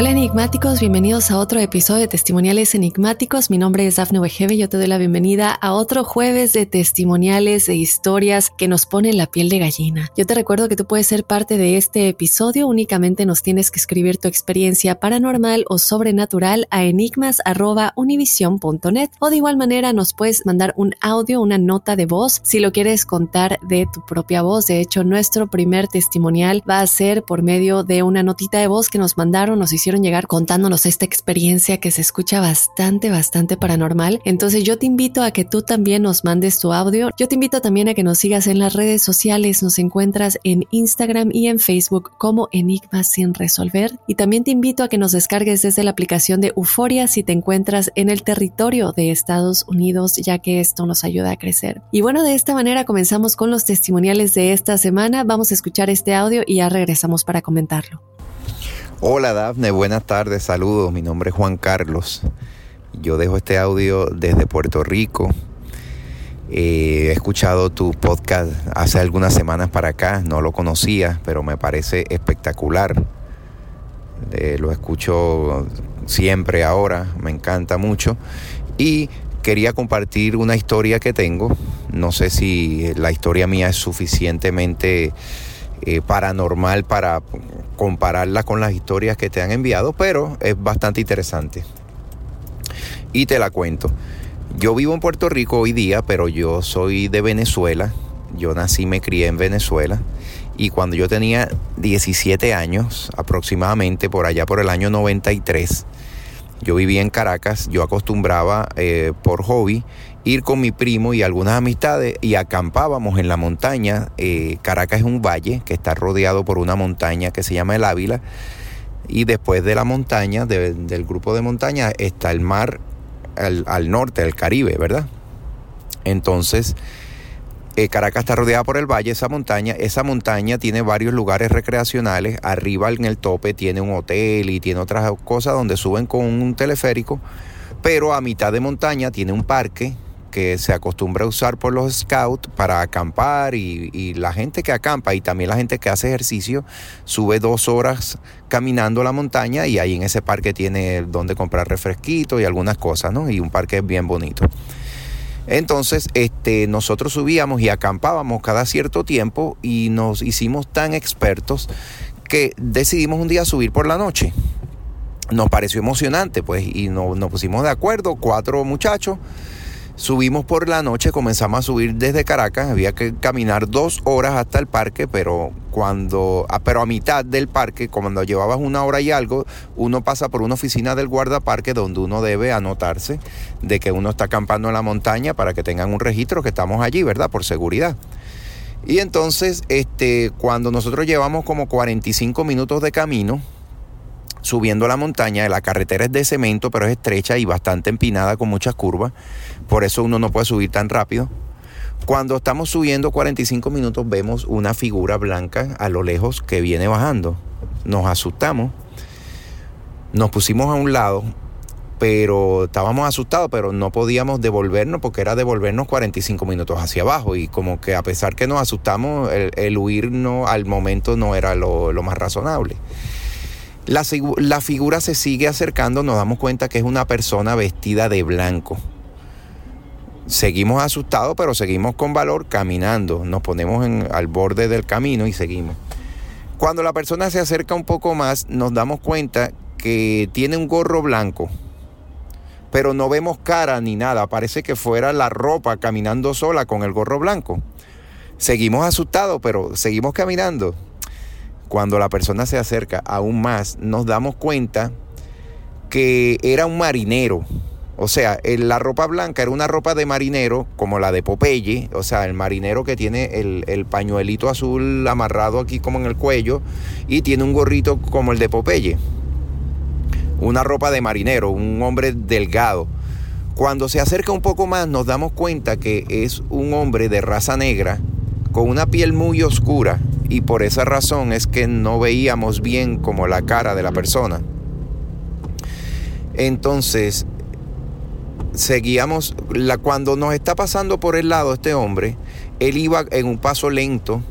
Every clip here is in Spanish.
Hola enigmáticos, bienvenidos a otro episodio de Testimoniales Enigmáticos. Mi nombre es Dafne Wegebe y yo te doy la bienvenida a otro jueves de testimoniales e historias que nos ponen la piel de gallina. Yo te recuerdo que tú puedes ser parte de este episodio, únicamente nos tienes que escribir tu experiencia paranormal o sobrenatural a enigmas.univision.net o de igual manera nos puedes mandar un audio, una nota de voz si lo quieres contar de tu propia voz. De hecho, nuestro primer testimonial va a ser por medio de una notita de voz que nos mandaron, nos hicieron llegar contándonos esta experiencia que se escucha bastante, bastante paranormal. Entonces yo te invito a que tú también nos mandes tu audio. Yo te invito también a que nos sigas en las redes sociales. Nos encuentras en Instagram y en Facebook como Enigmas sin resolver. Y también te invito a que nos descargues desde la aplicación de Euforia si te encuentras en el territorio de Estados Unidos, ya que esto nos ayuda a crecer. Y bueno, de esta manera comenzamos con los testimoniales de esta semana. Vamos a escuchar este audio y ya regresamos para comentarlo. Hola Dafne, buenas tardes, saludos. Mi nombre es Juan Carlos. Yo dejo este audio desde Puerto Rico. Eh, he escuchado tu podcast hace algunas semanas para acá, no lo conocía, pero me parece espectacular. Eh, lo escucho siempre ahora, me encanta mucho. Y quería compartir una historia que tengo. No sé si la historia mía es suficientemente eh, paranormal para compararla con las historias que te han enviado, pero es bastante interesante. Y te la cuento. Yo vivo en Puerto Rico hoy día, pero yo soy de Venezuela. Yo nací, me crié en Venezuela. Y cuando yo tenía 17 años, aproximadamente por allá por el año 93, yo vivía en Caracas. Yo acostumbraba eh, por hobby ir con mi primo y algunas amistades y acampábamos en la montaña. Eh, Caracas es un valle que está rodeado por una montaña que se llama el Ávila. Y después de la montaña, del grupo de montaña, está el mar al, al norte, el Caribe, ¿verdad? Entonces, eh, Caracas está rodeada por el valle, esa montaña. Esa montaña tiene varios lugares recreacionales. Arriba en el tope tiene un hotel y tiene otras cosas donde suben con un teleférico. Pero a mitad de montaña tiene un parque que se acostumbra a usar por los scouts para acampar y, la gente que acampa y también la gente que hace ejercicio sube dos horas caminando la montaña y ahí en ese parque tiene donde comprar refresquitos y algunas cosas, ¿no? Y un parque bien bonito. Entonces, este, nosotros subíamos y acampábamos cada cierto tiempo y nos hicimos tan expertos que decidimos un día subir por la noche. Nos pareció emocionante, pues, y nos pusimos de acuerdo, cuatro muchachos Subimos por la noche, comenzamos a subir desde Caracas, había que caminar dos horas hasta el parque, pero cuando, ah, pero a mitad del parque, cuando llevabas una hora y algo, uno pasa por una oficina del guardaparque donde uno debe anotarse de que uno está acampando en la montaña para que tengan un registro que estamos allí, ¿verdad? Por seguridad. Y entonces, este, cuando nosotros llevamos como 45 minutos de camino, subiendo la montaña, la carretera es de cemento, pero es estrecha y bastante empinada con muchas curvas, por eso uno no puede subir tan rápido. Cuando estamos subiendo 45 minutos vemos una figura blanca a lo lejos que viene bajando. Nos asustamos, nos pusimos a un lado, pero estábamos asustados, pero no podíamos devolvernos porque era devolvernos 45 minutos hacia abajo y como que a pesar que nos asustamos, el, huir no, al momento no era lo, lo más razonable. La, la figura se sigue acercando, nos damos cuenta que es una persona vestida de blanco. Seguimos asustados, pero seguimos con valor caminando. Nos ponemos en, al borde del camino y seguimos. Cuando la persona se acerca un poco más, nos damos cuenta que tiene un gorro blanco, pero no vemos cara ni nada. Parece que fuera la ropa caminando sola con el gorro blanco. Seguimos asustados, pero seguimos caminando cuando la persona se acerca aún más, nos damos cuenta que era un marinero. O sea, la ropa blanca era una ropa de marinero, como la de Popeye, o sea, el marinero que tiene el, el, pañuelito azul amarrado aquí como en el cuello y tiene un gorrito como el de Popeye. Una ropa de marinero, un hombre delgado. Cuando se acerca un poco más nos damos cuenta que es un hombre de raza negra con una piel muy oscura y por esa razón es que no veíamos bien como la cara de la persona. Entonces, seguíamos, la, cuando nos está pasando por el lado este hombre, él iba en un paso lento,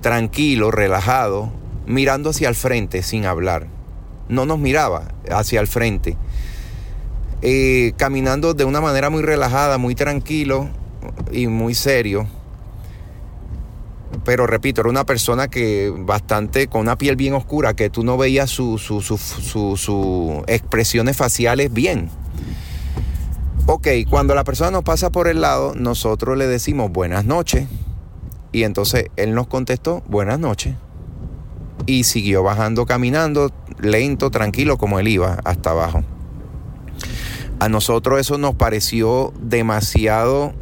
tranquilo, relajado, mirando hacia el frente sin hablar. No nos miraba hacia el frente. Eh, caminando de una manera muy relajada, muy tranquilo y muy serio pero repito, era una persona que bastante con una piel bien oscura, que tú no veías sus su, expresiones faciales bien. Ok, cuando la persona nos pasa por el lado, nosotros le decimos buenas noches. Y entonces él nos contestó buenas noches. Y siguió bajando, caminando, lento, tranquilo, como él iba, hasta abajo. A nosotros eso nos pareció demasiado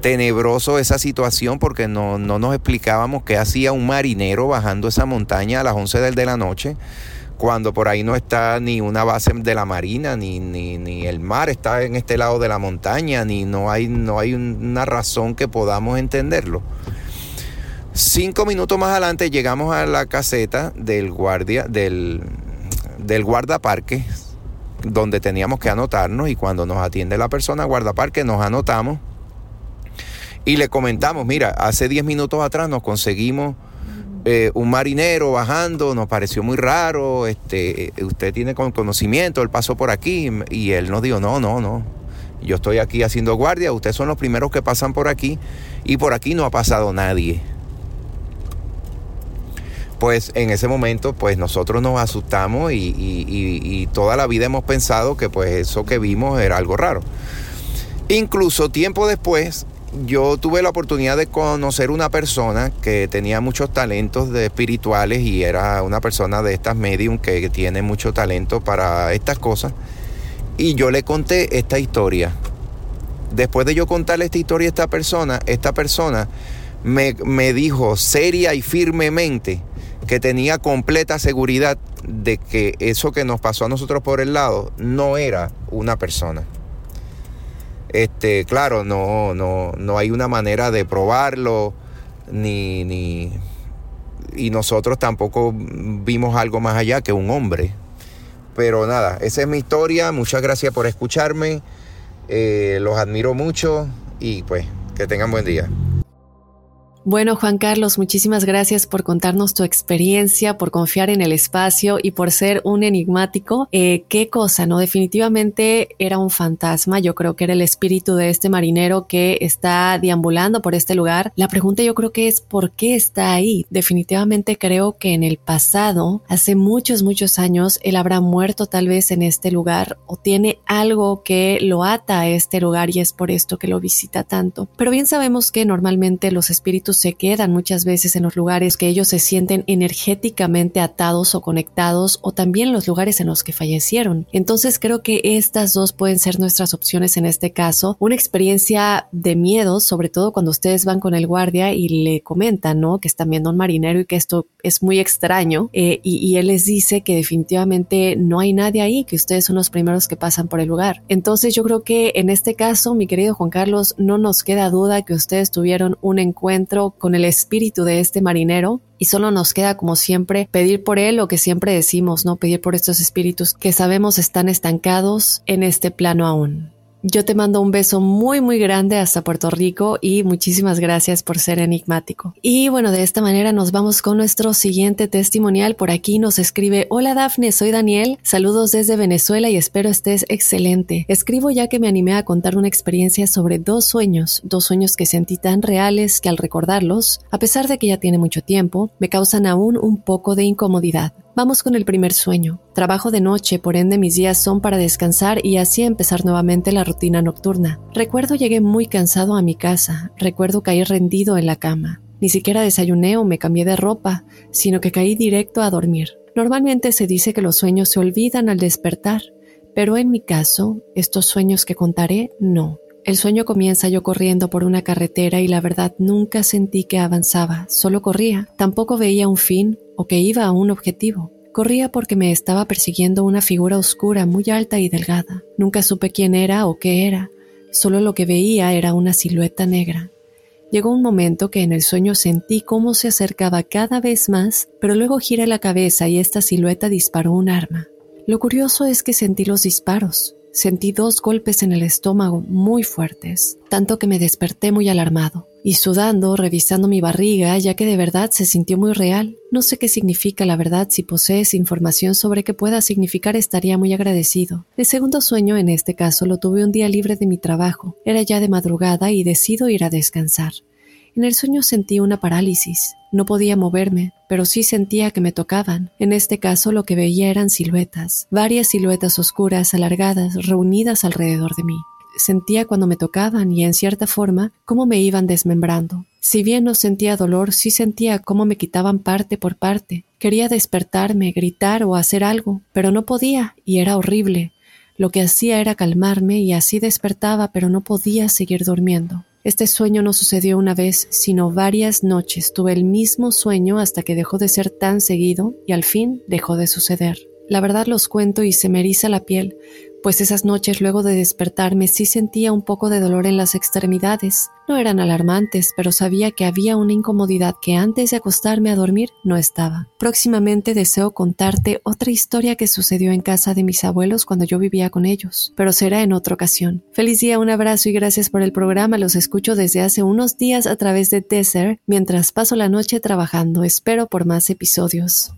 tenebroso esa situación porque no, nos explicábamos qué hacía un marinero bajando esa montaña a las 11 de la noche cuando por ahí no está ni una base de la marina, ni, ni, el mar está en este lado de la montaña, ni no hay, no hay una razón que podamos entenderlo. Cinco minutos más adelante llegamos a la caseta del guardia, del, del guardaparque, donde teníamos que anotarnos y cuando nos atiende la persona guardaparque nos anotamos y le comentamos, mira, hace 10 minutos atrás nos conseguimos eh, un marinero bajando, nos pareció muy raro, este, usted tiene conocimiento, él pasó por aquí y él nos dijo, no, no, no, yo estoy aquí haciendo guardia, ustedes son los primeros que pasan por aquí y por aquí no ha pasado nadie. Pues en ese momento, pues nosotros nos asustamos y, y toda la vida hemos pensado que pues eso que vimos era algo raro. Incluso tiempo después, yo tuve la oportunidad de conocer una persona que tenía muchos talentos de espirituales y era una persona de estas medium que tiene mucho talento para estas cosas. Y yo le conté esta historia. Después de yo contarle esta historia a esta persona, esta persona me, me dijo seria y firmemente que tenía completa seguridad de que eso que nos pasó a nosotros por el lado no era una persona. Este, claro, no, no, no hay una manera de probarlo, ni, ni, y nosotros tampoco vimos algo más allá que un hombre. Pero nada, esa es mi historia. Muchas gracias por escucharme. Eh, los admiro mucho y pues que tengan buen día. Bueno, Juan Carlos, muchísimas gracias por contarnos tu experiencia, por confiar en el espacio y por ser un enigmático. Eh, qué cosa, ¿no? Definitivamente era un fantasma. Yo creo que era el espíritu de este marinero que está deambulando por este lugar. La pregunta yo creo que es ¿por qué está ahí? Definitivamente creo que en el pasado, hace muchos, muchos años, él habrá muerto tal vez en este lugar o tiene algo que lo ata a este lugar y es por esto que lo visita tanto. Pero bien sabemos que normalmente los espíritus se quedan muchas veces en los lugares que ellos se sienten energéticamente atados o conectados o también los lugares en los que fallecieron. Entonces creo que estas dos pueden ser nuestras opciones en este caso. Una experiencia de miedo, sobre todo cuando ustedes van con el guardia y le comentan, ¿no? Que están viendo un marinero y que esto es muy extraño eh, y, y él les dice que definitivamente no hay nadie ahí, que ustedes son los primeros que pasan por el lugar. Entonces yo creo que en este caso, mi querido Juan Carlos, no nos queda duda que ustedes tuvieron un con el espíritu de este marinero y solo nos queda como siempre pedir por él lo que siempre decimos, ¿no? Pedir por estos espíritus que sabemos están estancados en este plano aún. Yo te mando un beso muy muy grande hasta Puerto Rico y muchísimas gracias por ser enigmático. Y bueno, de esta manera nos vamos con nuestro siguiente testimonial. Por aquí nos escribe, hola Dafne, soy Daniel, saludos desde Venezuela y espero estés excelente. Escribo ya que me animé a contar una experiencia sobre dos sueños, dos sueños que sentí tan reales que al recordarlos, a pesar de que ya tiene mucho tiempo, me causan aún un poco de incomodidad. Vamos con el primer sueño. Trabajo de noche, por ende mis días son para descansar y así empezar nuevamente la rutina nocturna. Recuerdo llegué muy cansado a mi casa, recuerdo caí rendido en la cama. Ni siquiera desayuné o me cambié de ropa, sino que caí directo a dormir. Normalmente se dice que los sueños se olvidan al despertar, pero en mi caso, estos sueños que contaré, no. El sueño comienza yo corriendo por una carretera y la verdad nunca sentí que avanzaba, solo corría. Tampoco veía un fin o que iba a un objetivo. Corría porque me estaba persiguiendo una figura oscura muy alta y delgada. Nunca supe quién era o qué era, solo lo que veía era una silueta negra. Llegó un momento que en el sueño sentí cómo se acercaba cada vez más, pero luego giré la cabeza y esta silueta disparó un arma. Lo curioso es que sentí los disparos. Sentí dos golpes en el estómago muy fuertes, tanto que me desperté muy alarmado y sudando, revisando mi barriga, ya que de verdad se sintió muy real. No sé qué significa la verdad, si posees información sobre qué pueda significar estaría muy agradecido. El segundo sueño en este caso lo tuve un día libre de mi trabajo. Era ya de madrugada y decido ir a descansar. En el sueño sentí una parálisis. No podía moverme, pero sí sentía que me tocaban. En este caso lo que veía eran siluetas, varias siluetas oscuras, alargadas, reunidas alrededor de mí. Sentía cuando me tocaban y en cierta forma cómo me iban desmembrando. Si bien no sentía dolor, sí sentía cómo me quitaban parte por parte. Quería despertarme, gritar o hacer algo, pero no podía y era horrible. Lo que hacía era calmarme y así despertaba, pero no podía seguir durmiendo. Este sueño no sucedió una vez, sino varias noches. Tuve el mismo sueño hasta que dejó de ser tan seguido y al fin dejó de suceder. La verdad los cuento y se me eriza la piel, pues esas noches luego de despertarme sí sentía un poco de dolor en las extremidades. No eran alarmantes, pero sabía que había una incomodidad que antes de acostarme a dormir no estaba. Próximamente deseo contarte otra historia que sucedió en casa de mis abuelos cuando yo vivía con ellos, pero será en otra ocasión. Feliz día, un abrazo y gracias por el programa. Los escucho desde hace unos días a través de Desert mientras paso la noche trabajando. Espero por más episodios.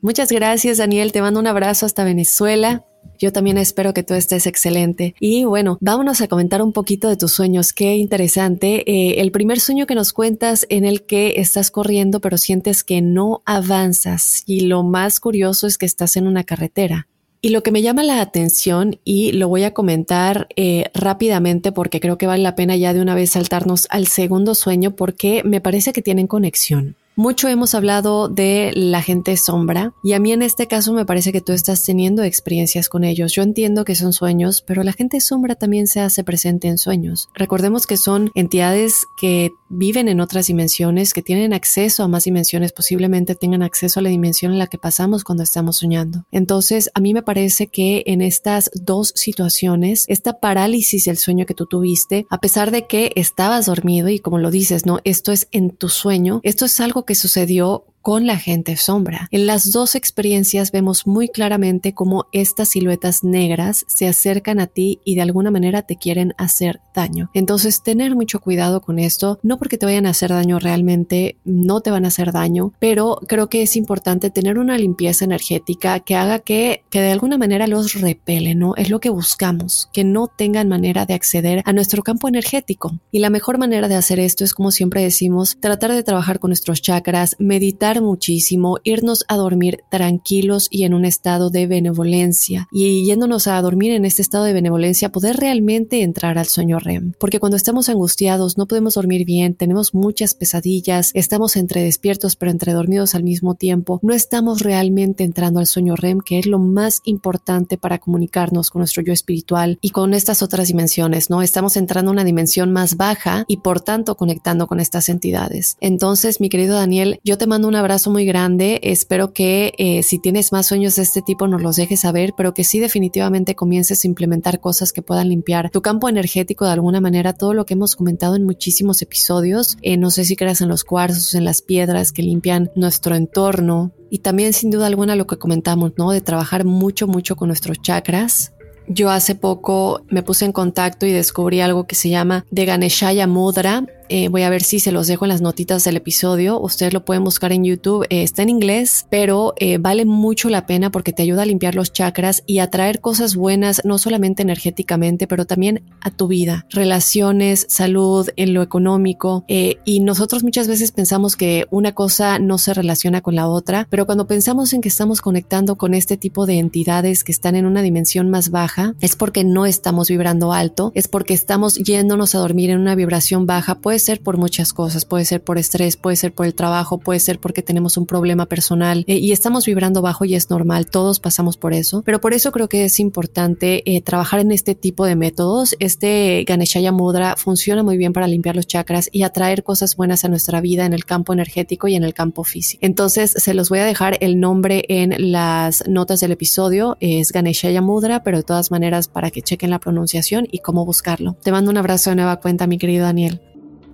Muchas gracias, Daniel. Te mando un abrazo hasta Venezuela. Yo también espero que tú estés excelente. Y bueno, vámonos a comentar un poquito de tus sueños. Qué interesante. Eh, el primer sueño que nos cuentas en el que estás corriendo pero sientes que no avanzas. Y lo más curioso es que estás en una carretera. Y lo que me llama la atención, y lo voy a comentar eh, rápidamente porque creo que vale la pena ya de una vez saltarnos al segundo sueño porque me parece que tienen conexión. Mucho hemos hablado de la gente sombra y a mí en este caso me parece que tú estás teniendo experiencias con ellos. Yo entiendo que son sueños, pero la gente sombra también se hace presente en sueños. Recordemos que son entidades que viven en otras dimensiones, que tienen acceso a más dimensiones, posiblemente tengan acceso a la dimensión en la que pasamos cuando estamos soñando. Entonces, a mí me parece que en estas dos situaciones, esta parálisis del sueño que tú tuviste, a pesar de que estabas dormido y como lo dices, no, esto es en tu sueño, esto es algo que sucedió con la gente sombra. En las dos experiencias vemos muy claramente cómo estas siluetas negras se acercan a ti y de alguna manera te quieren hacer daño. Entonces, tener mucho cuidado con esto, no porque te vayan a hacer daño realmente, no te van a hacer daño, pero creo que es importante tener una limpieza energética que haga que, que de alguna manera los repele, ¿no? Es lo que buscamos, que no tengan manera de acceder a nuestro campo energético. Y la mejor manera de hacer esto es, como siempre decimos, tratar de trabajar con nuestros chakras, meditar muchísimo, irnos a dormir tranquilos y en un estado de benevolencia. Y yéndonos a dormir en este estado de benevolencia, poder realmente entrar al sueño REM. Porque cuando estamos angustiados, no podemos dormir bien, tenemos muchas pesadillas, estamos entre despiertos pero entre dormidos al mismo tiempo, no estamos realmente entrando al sueño REM, que es lo más importante para comunicarnos con nuestro yo espiritual y con estas otras dimensiones, ¿no? Estamos entrando a una dimensión más baja y por tanto conectando con estas entidades. Entonces, mi querido Daniel, yo te mando un abrazo muy grande, espero que eh, si tienes más sueños de este tipo nos los dejes saber, pero que sí definitivamente comiences a implementar cosas que puedan limpiar tu campo energético de alguna manera, todo lo que hemos comentado en muchísimos episodios, eh, no sé si creas en los cuarzos, en las piedras que limpian nuestro entorno, y también sin duda alguna lo que comentamos, ¿no? De trabajar mucho, mucho con nuestros chakras. Yo hace poco me puse en contacto y descubrí algo que se llama de Ganeshaya Mudra, eh, voy a ver si se los dejo en las notitas del episodio. Ustedes lo pueden buscar en YouTube. Eh, está en inglés, pero eh, vale mucho la pena porque te ayuda a limpiar los chakras y a traer cosas buenas, no solamente energéticamente, pero también a tu vida. Relaciones, salud, en lo económico. y nosotros muchas veces pensamos que una cosa no se relaciona con la otra, pero cuando pensamos en que estamos conectando con este tipo de entidades que están en una dimensión más baja, es porque no estamos vibrando alto, es porque estamos yéndonos a dormir en una vibración baja. Puede ser por muchas cosas, puede ser por estrés, puede ser por el trabajo, puede ser porque tenemos un problema personal eh, y estamos vibrando bajo y es normal, todos pasamos por eso, pero por eso creo que es importante eh, trabajar en este tipo de métodos. Este Ganeshaya Mudra funciona muy bien para limpiar los chakras y atraer cosas buenas a nuestra vida en el campo energético y en el campo físico. Entonces se los voy a dejar el nombre en las notas del episodio, es Ganeshaya Mudra, pero de todas maneras para que chequen la pronunciación y cómo buscarlo. Te mando un abrazo de nueva cuenta, mi querido Daniel.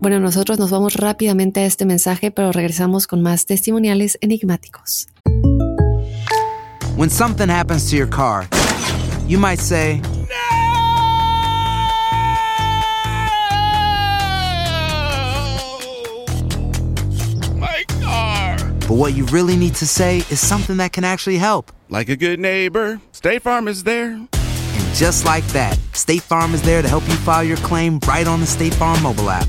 Bueno, nosotros nos vamos rápidamente a este mensaje, pero regresamos con más testimoniales enigmáticos. When something happens to your car, you might say, My car. But what you really need to say is something that can actually help. Like a good neighbor, State Farm is there. And just like that, State Farm is there to help you file your claim right on the State Farm mobile app.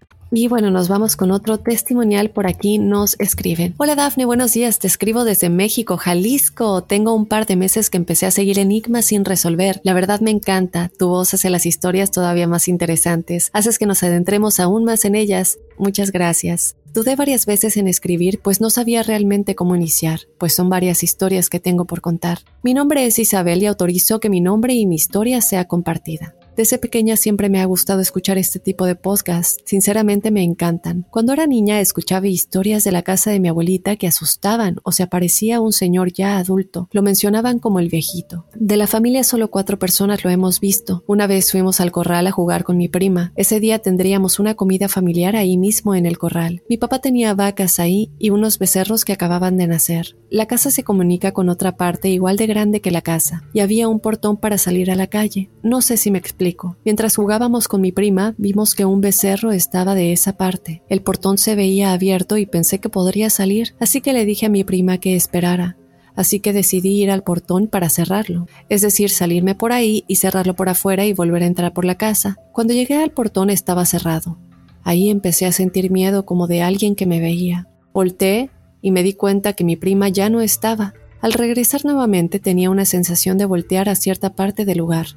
Y bueno, nos vamos con otro testimonial. Por aquí nos escriben. Hola Dafne, buenos días. Te escribo desde México, Jalisco. Tengo un par de meses que empecé a seguir enigmas sin resolver. La verdad me encanta. Tu voz hace las historias todavía más interesantes. Haces que nos adentremos aún más en ellas. Muchas gracias. Dudé varias veces en escribir, pues no sabía realmente cómo iniciar, pues son varias historias que tengo por contar. Mi nombre es Isabel y autorizo que mi nombre y mi historia sea compartida. Desde pequeña siempre me ha gustado escuchar este tipo de podcasts, sinceramente me encantan. Cuando era niña escuchaba historias de la casa de mi abuelita que asustaban o se aparecía un señor ya adulto, lo mencionaban como el viejito. De la familia solo cuatro personas lo hemos visto. Una vez fuimos al corral a jugar con mi prima. Ese día tendríamos una comida familiar ahí mismo en el corral. Mi papá tenía vacas ahí y unos becerros que acababan de nacer. La casa se comunica con otra parte igual de grande que la casa, y había un portón para salir a la calle. No sé si me explico Mientras jugábamos con mi prima, vimos que un becerro estaba de esa parte. El portón se veía abierto y pensé que podría salir, así que le dije a mi prima que esperara. así que decidí ir al portón para cerrarlo, es decir, salirme por ahí y cerrarlo por afuera y volver a entrar por la casa. Cuando llegué al portón estaba cerrado. Ahí empecé a sentir miedo como de alguien que me veía. Volté y me di cuenta que mi prima ya no estaba. Al regresar nuevamente tenía una sensación de voltear a cierta parte del lugar.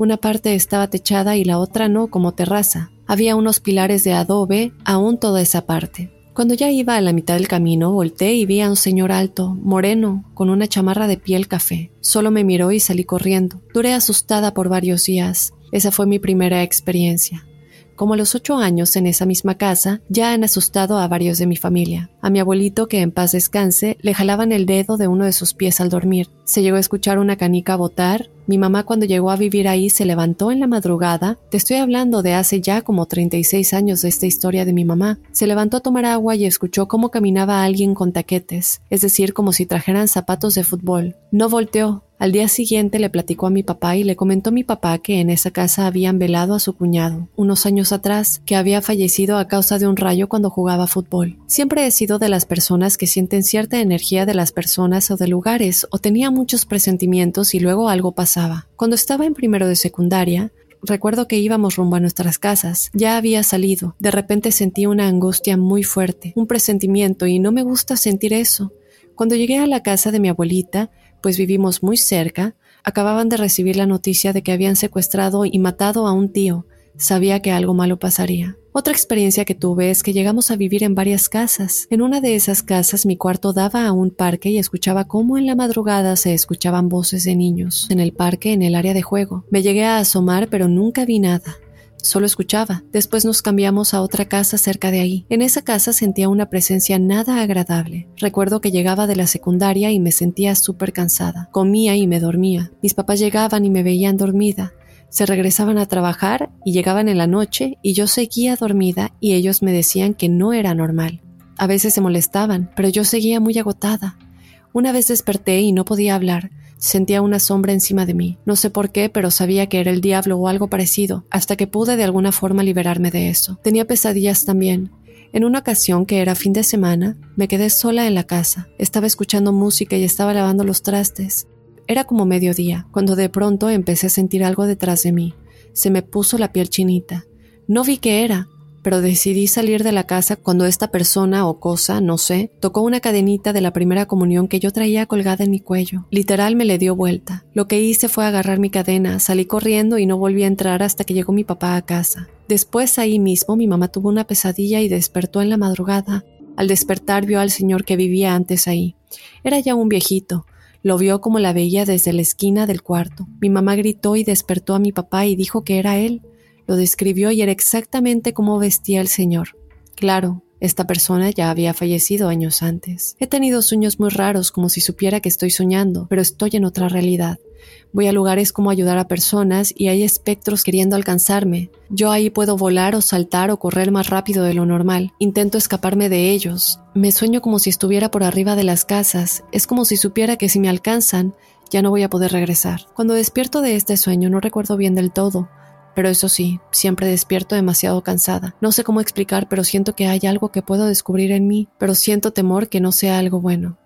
Una parte estaba techada y la otra no, como terraza. Había unos pilares de adobe aún toda esa parte. Cuando ya iba a la mitad del camino, volteé y vi a un señor alto, moreno, con una chamarra de piel café. Solo me miró y salí corriendo. Duré asustada por varios días. Esa fue mi primera experiencia. Como a los ocho años en esa misma casa, ya han asustado a varios de mi familia. A mi abuelito, que en paz descanse, le jalaban el dedo de uno de sus pies al dormir. Se llegó a escuchar una canica botar. Mi mamá cuando llegó a vivir ahí se levantó en la madrugada. Te estoy hablando de hace ya como 36 años de esta historia de mi mamá. Se levantó a tomar agua y escuchó cómo caminaba alguien con taquetes, es decir, como si trajeran zapatos de fútbol. No volteó, al día siguiente le platicó a mi papá y le comentó a mi papá que en esa casa habían velado a su cuñado, unos años atrás, que había fallecido a causa de un rayo cuando jugaba fútbol. Siempre he sido de las personas que sienten cierta energía de las personas o de lugares, o tenía muchos presentimientos y luego algo pasaba. Cuando estaba en primero de secundaria, Recuerdo que íbamos rumbo a nuestras casas. Ya había salido. De repente sentí una angustia muy fuerte, un presentimiento, y no me gusta sentir eso. Cuando llegué a la casa de mi abuelita, pues vivimos muy cerca, acababan de recibir la noticia de que habían secuestrado y matado a un tío. Sabía que algo malo pasaría. Otra experiencia que tuve es que llegamos a vivir en varias casas. En una de esas casas mi cuarto daba a un parque y escuchaba cómo en la madrugada se escuchaban voces de niños en el parque en el área de juego. Me llegué a asomar pero nunca vi nada. Solo escuchaba. Después nos cambiamos a otra casa cerca de ahí. En esa casa sentía una presencia nada agradable. Recuerdo que llegaba de la secundaria y me sentía súper cansada. Comía y me dormía. Mis papás llegaban y me veían dormida. Se regresaban a trabajar y llegaban en la noche y yo seguía dormida y ellos me decían que no era normal. A veces se molestaban, pero yo seguía muy agotada. Una vez desperté y no podía hablar. Sentía una sombra encima de mí. No sé por qué, pero sabía que era el diablo o algo parecido, hasta que pude de alguna forma liberarme de eso. Tenía pesadillas también. En una ocasión que era fin de semana, me quedé sola en la casa. Estaba escuchando música y estaba lavando los trastes. Era como mediodía, cuando de pronto empecé a sentir algo detrás de mí. Se me puso la piel chinita. No vi qué era, pero decidí salir de la casa cuando esta persona o cosa, no sé, tocó una cadenita de la primera comunión que yo traía colgada en mi cuello. Literal me le dio vuelta. Lo que hice fue agarrar mi cadena, salí corriendo y no volví a entrar hasta que llegó mi papá a casa. Después ahí mismo mi mamá tuvo una pesadilla y despertó en la madrugada. Al despertar vio al señor que vivía antes ahí. Era ya un viejito. Lo vio como la veía desde la esquina del cuarto. Mi mamá gritó y despertó a mi papá y dijo que era él. Lo describió y era exactamente como vestía el señor. Claro, esta persona ya había fallecido años antes. He tenido sueños muy raros como si supiera que estoy soñando, pero estoy en otra realidad. Voy a lugares como ayudar a personas y hay espectros queriendo alcanzarme. Yo ahí puedo volar o saltar o correr más rápido de lo normal. Intento escaparme de ellos. Me sueño como si estuviera por arriba de las casas. Es como si supiera que si me alcanzan, ya no voy a poder regresar. Cuando despierto de este sueño no recuerdo bien del todo. Pero eso sí, siempre despierto demasiado cansada. No sé cómo explicar, pero siento que hay algo que puedo descubrir en mí, pero siento temor que no sea algo bueno.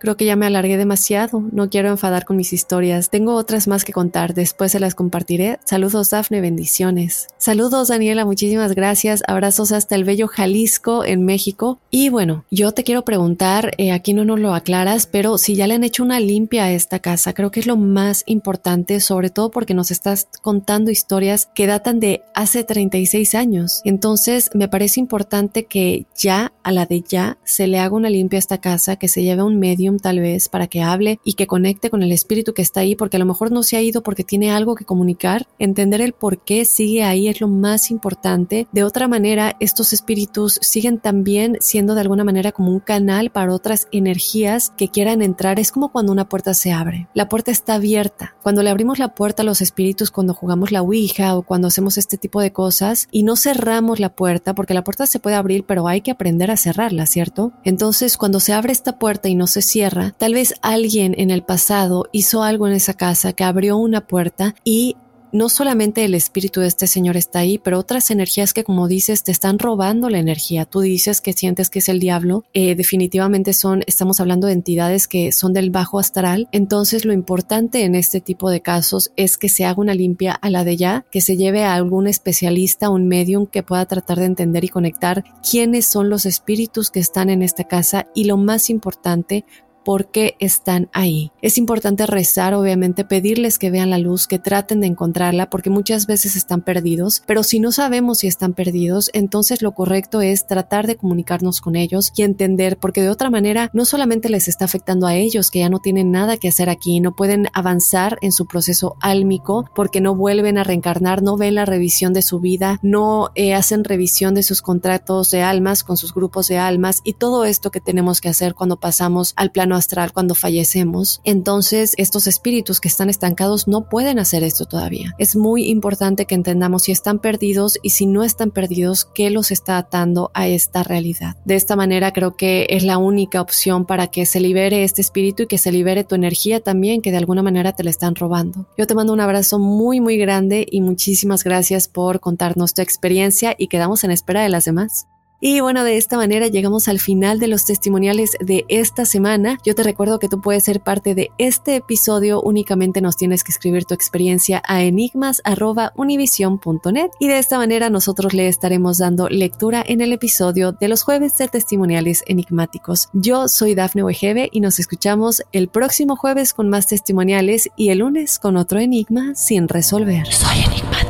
Creo que ya me alargué demasiado, no quiero enfadar con mis historias. Tengo otras más que contar, después se las compartiré. Saludos Dafne, bendiciones. Saludos Daniela, muchísimas gracias. Abrazos hasta el bello Jalisco en México. Y bueno, yo te quiero preguntar, eh, aquí no nos lo aclaras, pero si ya le han hecho una limpia a esta casa, creo que es lo más importante, sobre todo porque nos estás contando historias que datan de hace 36 años. Entonces me parece importante que ya, a la de ya, se le haga una limpia a esta casa, que se lleve un medio tal vez para que hable y que conecte con el espíritu que está ahí, porque a lo mejor no se ha ido porque tiene algo que comunicar. Entender el por qué sigue ahí es lo más importante. De otra manera, estos espíritus siguen también siendo de alguna manera como un canal para otras energías que quieran entrar. Es como cuando una puerta se abre. La puerta está abierta. Cuando le abrimos la puerta a los espíritus, cuando jugamos la Ouija o cuando hacemos este tipo de cosas y no cerramos la puerta, porque la puerta se puede abrir, pero hay que aprender a cerrarla, ¿cierto? Entonces, cuando se abre esta puerta y no se cierra, tal vez alguien en el pasado hizo algo en esa casa que abrió una puerta y no solamente el espíritu de este señor está ahí, pero otras energías que como dices te están robando la energía. Tú dices que sientes que es el diablo, eh, definitivamente son, estamos hablando de entidades que son del bajo astral, entonces lo importante en este tipo de casos es que se haga una limpia a la de ya, que se lleve a algún especialista, un medium que pueda tratar de entender y conectar quiénes son los espíritus que están en esta casa y lo más importante, por qué están ahí. Es importante rezar, obviamente, pedirles que vean la luz, que traten de encontrarla, porque muchas veces están perdidos, pero si no sabemos si están perdidos, entonces lo correcto es tratar de comunicarnos con ellos y entender, porque de otra manera no solamente les está afectando a ellos, que ya no tienen nada que hacer aquí, no pueden avanzar en su proceso álmico, porque no vuelven a reencarnar, no ven la revisión de su vida, no eh, hacen revisión de sus contratos de almas con sus grupos de almas y todo esto que tenemos que hacer cuando pasamos al astral cuando fallecemos. Entonces, estos espíritus que están estancados no pueden hacer esto todavía. Es muy importante que entendamos si están perdidos y si no están perdidos, qué los está atando a esta realidad. De esta manera creo que es la única opción para que se libere este espíritu y que se libere tu energía también, que de alguna manera te la están robando. Yo te mando un abrazo muy, muy grande y muchísimas gracias por contarnos tu experiencia y quedamos en espera de las demás. Y bueno, de esta manera llegamos al final de los testimoniales de esta semana. Yo te recuerdo que tú puedes ser parte de este episodio, únicamente nos tienes que escribir tu experiencia a enigmas.univision.net y de esta manera nosotros le estaremos dando lectura en el episodio de los jueves de testimoniales enigmáticos. Yo soy Dafne Wegebe y nos escuchamos el próximo jueves con más testimoniales y el lunes con otro enigma sin resolver. Soy enigmático.